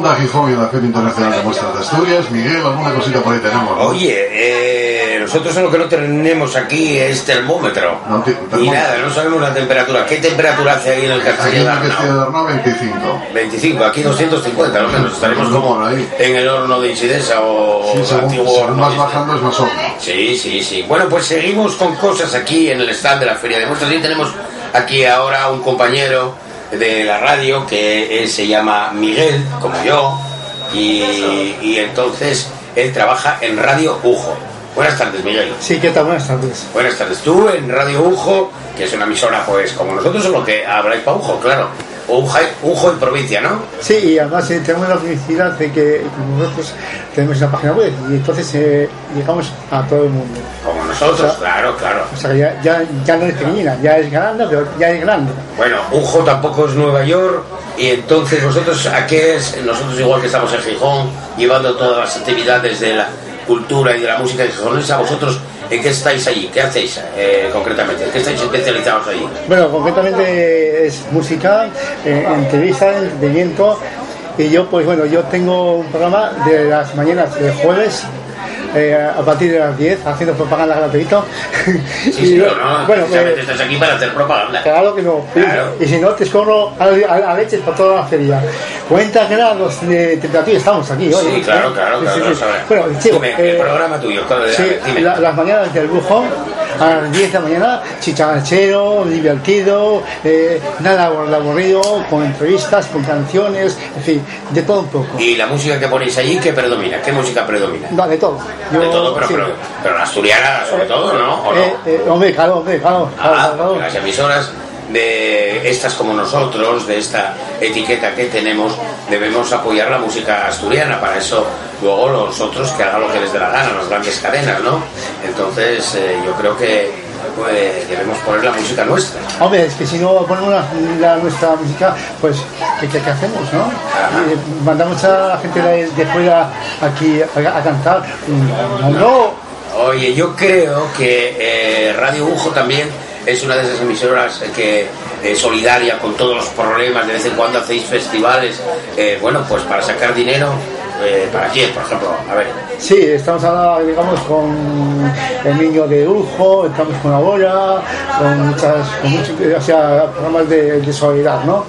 Onda Gijón y la Feria Internacional de Muestras de Asturias. Miguel, alguna cosita por ahí tenemos. ¿no? Oye, eh, nosotros lo que no tenemos aquí es termómetro. No, ti- Y termómetro. nada, no sabemos la temperatura. ¿Qué temperatura hace ahí en el en de el Castillo de Arnau? Arnau 25. 25, aquí 250 al menos. Estaremos No, como ahí. en el horno de Isidesa o Sí, según, antiguo según horno de- bajando es más hondo. Sí, sí, sí. Bueno, pues seguimos con cosas aquí en el stand de la Feria de Muestras. Y tenemos aquí ahora un compañero de la radio que eh, se llama Miguel, como yo, y, y entonces él trabaja en Radio Ujo. Buenas tardes, Miguel. Sí, ¿qué tal? Buenas tardes. Buenas tardes. Tú en Radio Ujo, que es una emisora, pues como nosotros, solo que habláis para Ujo, claro. Ujo, Ujo y provincia, ¿no? Sí, y además eh, tenemos la felicidad de que como nosotros tenemos una página web y entonces eh, llegamos a todo el mundo. Nosotros, claro, claro. O sea, que ya, ya, ya no es pequeñina, ya es grande, pero ya es grande. Bueno, Ujo tampoco es Nueva York y entonces vosotros a qué es, nosotros igual que estamos en Gijón, llevando todas las actividades de la cultura y de la música de Gijón, ¿a vosotros en qué estáis allí? ¿Qué hacéis eh, concretamente? ¿En qué estáis especializados allí? Bueno, concretamente es música, eh, entrevista, entretenimiento. Y yo, pues bueno, yo tengo un programa de las mañanas de jueves eh, a partir de las 10, haciendo propaganda gratuito. Sí, sí, Y, o no, bueno, eh, estás aquí para hacer propaganda. Claro que no. Claro. Y si no, te escorro a, a, a leches por toda la feria. 40 grados de temperatura estamos aquí hoy. Sí, claro, claro, Sí, claro, sí. Bueno, chico, Dime, el eh, programa tuyo, claro, Sí, la- las mañanas del lujo, a las 10 de la mañana, chicharachero, divertido, eh, nada aburrido, con entrevistas, con canciones, en fin, de todo un poco. ¿Y la música que ponéis allí qué predomina? ¿Qué música predomina? No, de todo. Yo- de todo, pero, sí. pero, pero la asturiana sobre todo, ¿no? ¿O no? Eh, eh, hombre, claro, hombre, claro. claro, Ah, claro. las emisoras de estas como nosotros, de esta etiqueta que tenemos, debemos apoyar la música asturiana. Para eso, luego los otros que hagan lo que les dé la gana, las grandes cadenas, ¿no? Entonces, eh, yo creo que pues, debemos poner la música nuestra. Hombre, es que si no ponemos la, la- nuestra música, pues, ¿qué, qué- qué hacemos, no? Eh, mandamos a la gente de, de fuera aquí a, a cantar. No, no. Oye, yo creo que eh, Radio Ujo también es una de esas emisoras que eh, solidaria con todos los problemas, de vez en cuando hacéis festivales, eh, bueno, pues para sacar dinero, eh, ¿para quién, por ejemplo? A ver, Sí, estamos ahora, digamos, con el niño de Ujo, estamos con Ahora, con muchas, con muchos, o sea, programas de, de solidaridad, ¿no?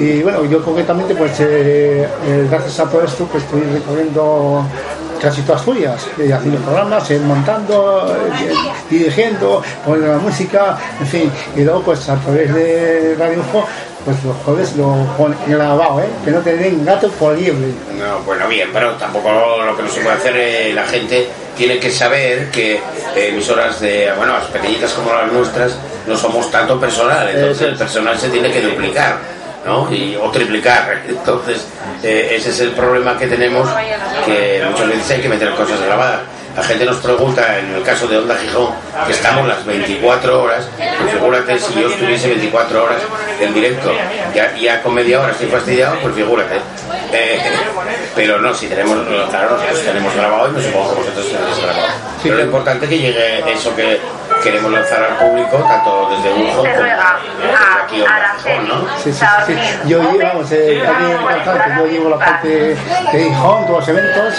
Y bueno, yo concretamente, pues, eh, eh, gracias a todo esto, pues estoy recorriendo casi todas Asturias, eh, haciendo programas, eh, montando, eh, dirigiendo, poniendo la música, en fin, y luego, pues, a través de Radio Ujo, pues los jueves lo ponen grabado, ¿eh? Que no te den gato por liebre. no, bueno, bien, pero tampoco lo que no se puede hacer, eh, la gente tiene que saber que eh, emisoras de, bueno, las pequeñitas como las nuestras, no somos tanto personal, entonces el personal se tiene que duplicar. ¿No? Y, o triplicar. Entonces, eh, ese es el problema que tenemos, que muchas veces hay que meter cosas grabadas. La gente nos pregunta, en el caso de Onda Gijón, que estamos las 24 horas, pues figúrate si yo estuviese 24 horas en directo, ya, ya con media hora estoy fastidiado, pues figúrate. Eh, pero no, si tenemos, claro, nosotros tenemos grabado y no supongo que vosotros tenéis grabado. Pero lo importante es que llegue eso que queremos lanzar al público, tanto desde Ujo como desde aquí Gijón, ¿no? Sí, sí, sí, sí. Yo llevo, vamos, eh, en Cantante, yo llevo la parte de Gijón, todos los eventos.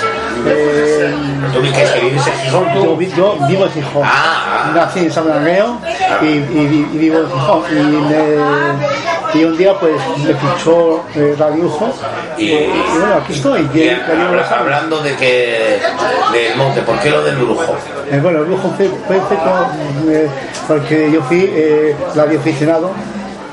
eh, ¿Tú vi que es que vives en Gijón yo, tú? vi- yo vivo en Gijón. Ah, ah. Nací en San Bernardo y, y, y vivo en Gijón. Y, me- y un día pues me fichó eh, Radio Ujo y, Y- y bueno, aquí estoy. los años. hablando de que del monte, ¿por qué lo del brujo? Eh, bueno, el lujo fue, fue, fue con, eh, porque yo fui eh, radioaficionado.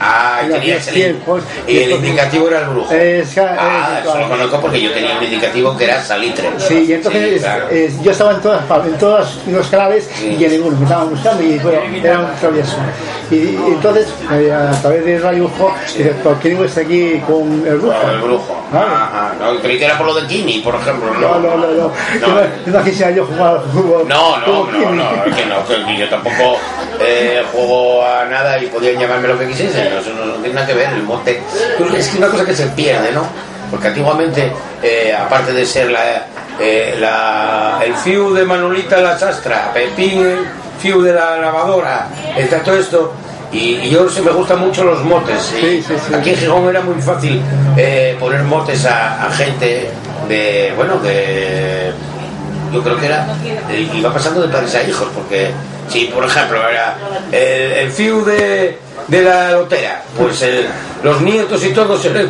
Ah, tenía tiempos, y el indicativo era el brujo. Eh, sí, eh, ah, eso lo conozco porque yo tenía un indicativo que era salitre. Sí, y entonces Sí, claro. yo estaba en todas en todos los canales Sí. y en ninguno me estaban buscando y bueno, era un travieso. Y, y entonces, eh, a través de Radio Ujo, ¿por qué no estoy aquí con el brujo? Con el brujo. Ajá, no, creí que era por lo de Kini, por ejemplo. No, no, no, no. No, No, no quisiera yo jugar fútbol. No, no, no, no, es que no, que yo tampoco eh, juego a nada y podían llamarme lo que quisiesen, no, eso no, no tiene nada que ver, el monte. Pero Es que una cosa que se pierde, ¿no? Porque antiguamente, eh, aparte de ser la, eh, la- el fiu de Manolita la sastra, Pepín, el fiu de la lavadora, está todo esto, Y, y yo sí me gustan mucho los motes. y Sí, sí, sí. Aquí en Gijón era muy fácil poner motes a, a gente de, bueno, de... Yo creo que era... iba pasando de padres a hijos, porque si, por ejemplo, era el, el fiu de, de la lotera, pues el- los nietos y todos se les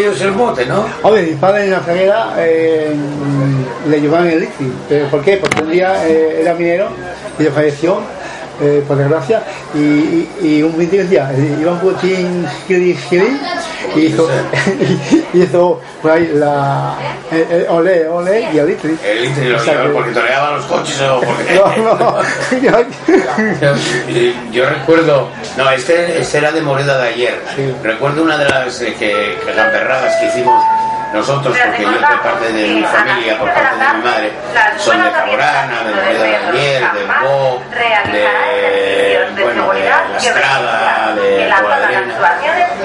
ellos el mote, ¿no? Hombre, mi padre en la fraguera eh, le llevaban el ICI. ¿Pero ¿Por qué? Porque un día eh, era minero y le falleció, eh, por desgracia, y, y, y un 21 día eh, giri, giri, y hizo, y hizo por ahí la el, el olé, olé y el ICI. El litri lo llevaba que- porque toreaban los coches o porque... No, no, yo- Yo recuerdo, no, este, este era de Moreda de ayer. Sí. Recuerdo una de las eh, que, que gamberradas que hicimos nosotros, porque yo de parte de mi familia, por parte de mi madre, son de Caborana, de Moreda de ayer, de Bo, de, bueno, de La Estrada, de Guadalena.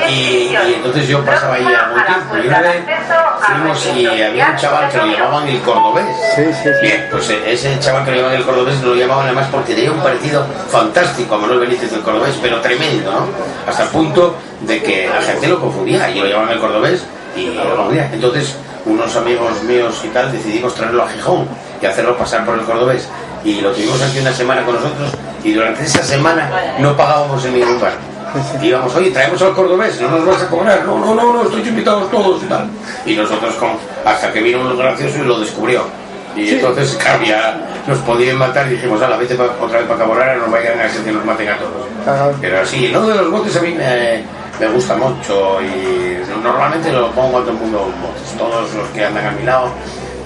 Y, y entonces yo pasaba ahí algún tiempo y una vez fuimos y había un chaval que lo llamaban el cordobés. Sí, sí, sí. Bien, pues eh, ese chaval que lo llamaban el cordobés lo llamaban además porque tenía un parecido fantástico a Manuel Benítez del cordobés, pero tremendo, ¿no? Hasta el punto de que la gente lo confundía y lo llamaban el cordobés y confundía. Entonces, unos amigos míos y tal decidimos traerlo a Gijón y hacerlo pasar por el cordobés. Y lo tuvimos aquí una semana con nosotros y durante esa semana no pagábamos en ningún bar. Y íbamos, oye, traemos al cordobés, no nos vas a cobrar. No, no, no, no, estoy invitados todos y tal. Y nosotros, con, hasta que vino uno gracioso y lo descubrió. Y entonces, claro, ya nos podían matar y dijimos, la vete pa- otra vez para Caborara, nos vayan a hacer que nos maten a todos. Claro. Pero sí, no de los botes a mí me, me gusta mucho y normalmente lo pongo a todo el mundo botes. Todos los que andan a mi lado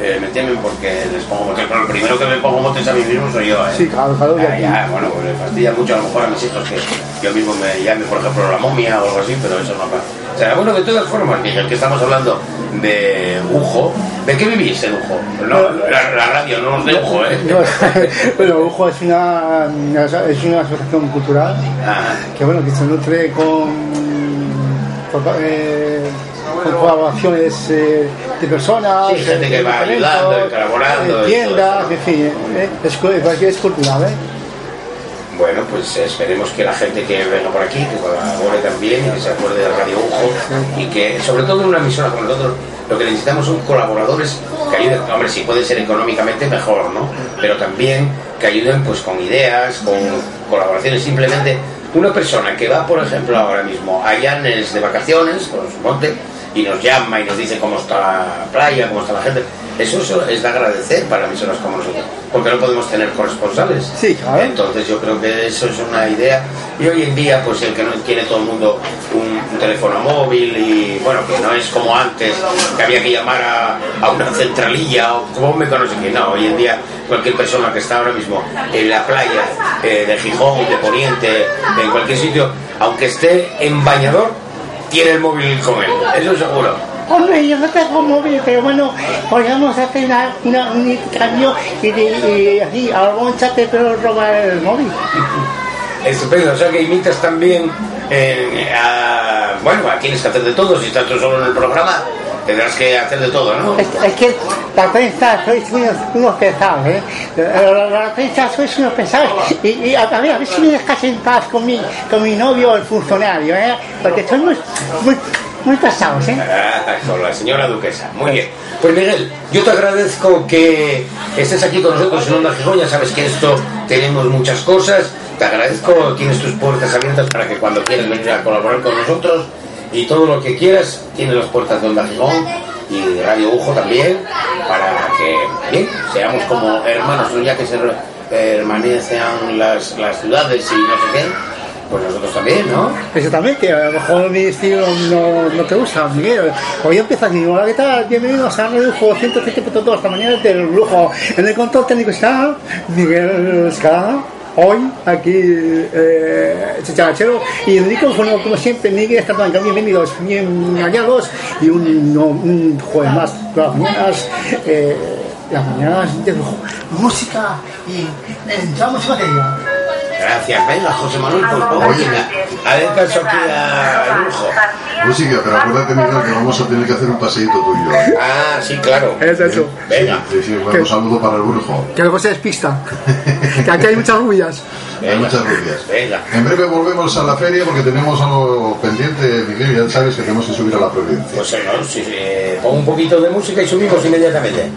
eh, me temen porque les pongo botes. Pero el primero que me pongo botes a mí mismo soy yo. ¿eh? Sí, claro, claro, Ya, que- ya, bueno, pues le fastidia mucho a lo mejor a mis hijos que yo mismo me llame, por ejemplo, la momia o algo así, pero eso no pasa. O sea, bueno, de todas formas, Miguel, que estamos hablando de Ujo, ¿de qué vivís en Ujo? No, la, la radio, no los de Ujo, ¿eh? No, bueno, Ujo es una, es una asociación cultural Ah, que bueno que se nutre con, con, eh, con colaboraciones eh, de personas Sí, gente que de va ayudando y colaborando tiendas en fin eh, es, es cultural ¿eh? Bueno, pues esperemos que la gente que venga por aquí, que colabore también que se acuerde de Radio Ujo y que, sobre todo en una emisora como nosotros, lo que necesitamos son colaboradores que ayuden, hombre, si puede ser económicamente mejor, ¿no? Pero también que ayuden pues con ideas, con colaboraciones, simplemente una persona que va, por ejemplo, ahora mismo a Llanes de vacaciones, con su monte, y nos llama y nos dice cómo está la playa, cómo está la gente. Eso es- es de agradecer para emisoras como nosotros, porque no podemos tener corresponsales. Sí, claro. Entonces yo creo que eso es una idea. Y hoy en día, pues el que no tiene todo el mundo un, un teléfono móvil y bueno, que no es como antes, que había que llamar a, a una centralilla o como me conoce que no, hoy en día cualquier persona que está ahora mismo en la playa eh, de Gijón, de Poniente, en cualquier sitio, aunque esté en bañador, tiene el móvil con él, eso seguro. Hombre, yo no tengo móvil, pero bueno, podríamos hacer una, una, un intercambio y, así, algún chat pero robar el móvil. Estupendo, o sea que imitas también eh, a, bueno, a quienes que hacer de todo, si estás tú solo en el programa, tendrás que hacer de todo, ¿no? Es, es que la prensa sois unos, unos pesados, ¿eh? La, la- la prensa sois unos pesados. Y, y a, ver, a ver si me dejas en paz con mi, con mi novio, el funcionario, ¿eh? Porque sois muy, muy, muy pesados, ¿eh? Ah, con la señora duquesa, muy bien. Pues Miguel, yo te agradezco que estés aquí con nosotros en Onda Gijón, ya sabes que esto tenemos muchas cosas, te agradezco, tienes tus puertas abiertas para que cuando quieras venir a colaborar con nosotros y todo lo que quieras, tienes las puertas de Onda Gijón y Radio Ujo también, para que, seamos como hermanos, ¿no? ya que se hermanecen las, las ciudades y no sé qué, pues nosotros también, ¿no? Exactamente, a lo mejor mi estilo no, no te gusta, Miguel. Hoy empiezas y hola, ¿qué tal? Bienvenidos a Redujo 107.2, esta mañana del lujo. En el control técnico está Miguel Escalada. Hoy, aquí, eh, y el micrófono, como siempre, Miguel Escalada. Bienvenidos, bien hallados, y un, no, un jueves más, las mañanas, eh, las mañanas de. Música, y entramos en materia. Gracias, venga, José Manuel, pues ponga Oye. Adentro aquí al lujo. Música, pero acuérdate, Miguel, que vamos a tener que hacer un paseíto tuyo. ¿eh? Ah, sí, claro. Es eso. Venga. Sí, sí, bueno, un saludo para el brujo. Que luego se despista. que aquí hay muchas rubias. Hay muchas rubias. Venga. En breve volvemos a la feria porque tenemos algo pendiente, Miguel, ya sabes que tenemos que subir a la provincia. Pues señor, sí, sí, pongo un poquito de música y subimos inmediatamente.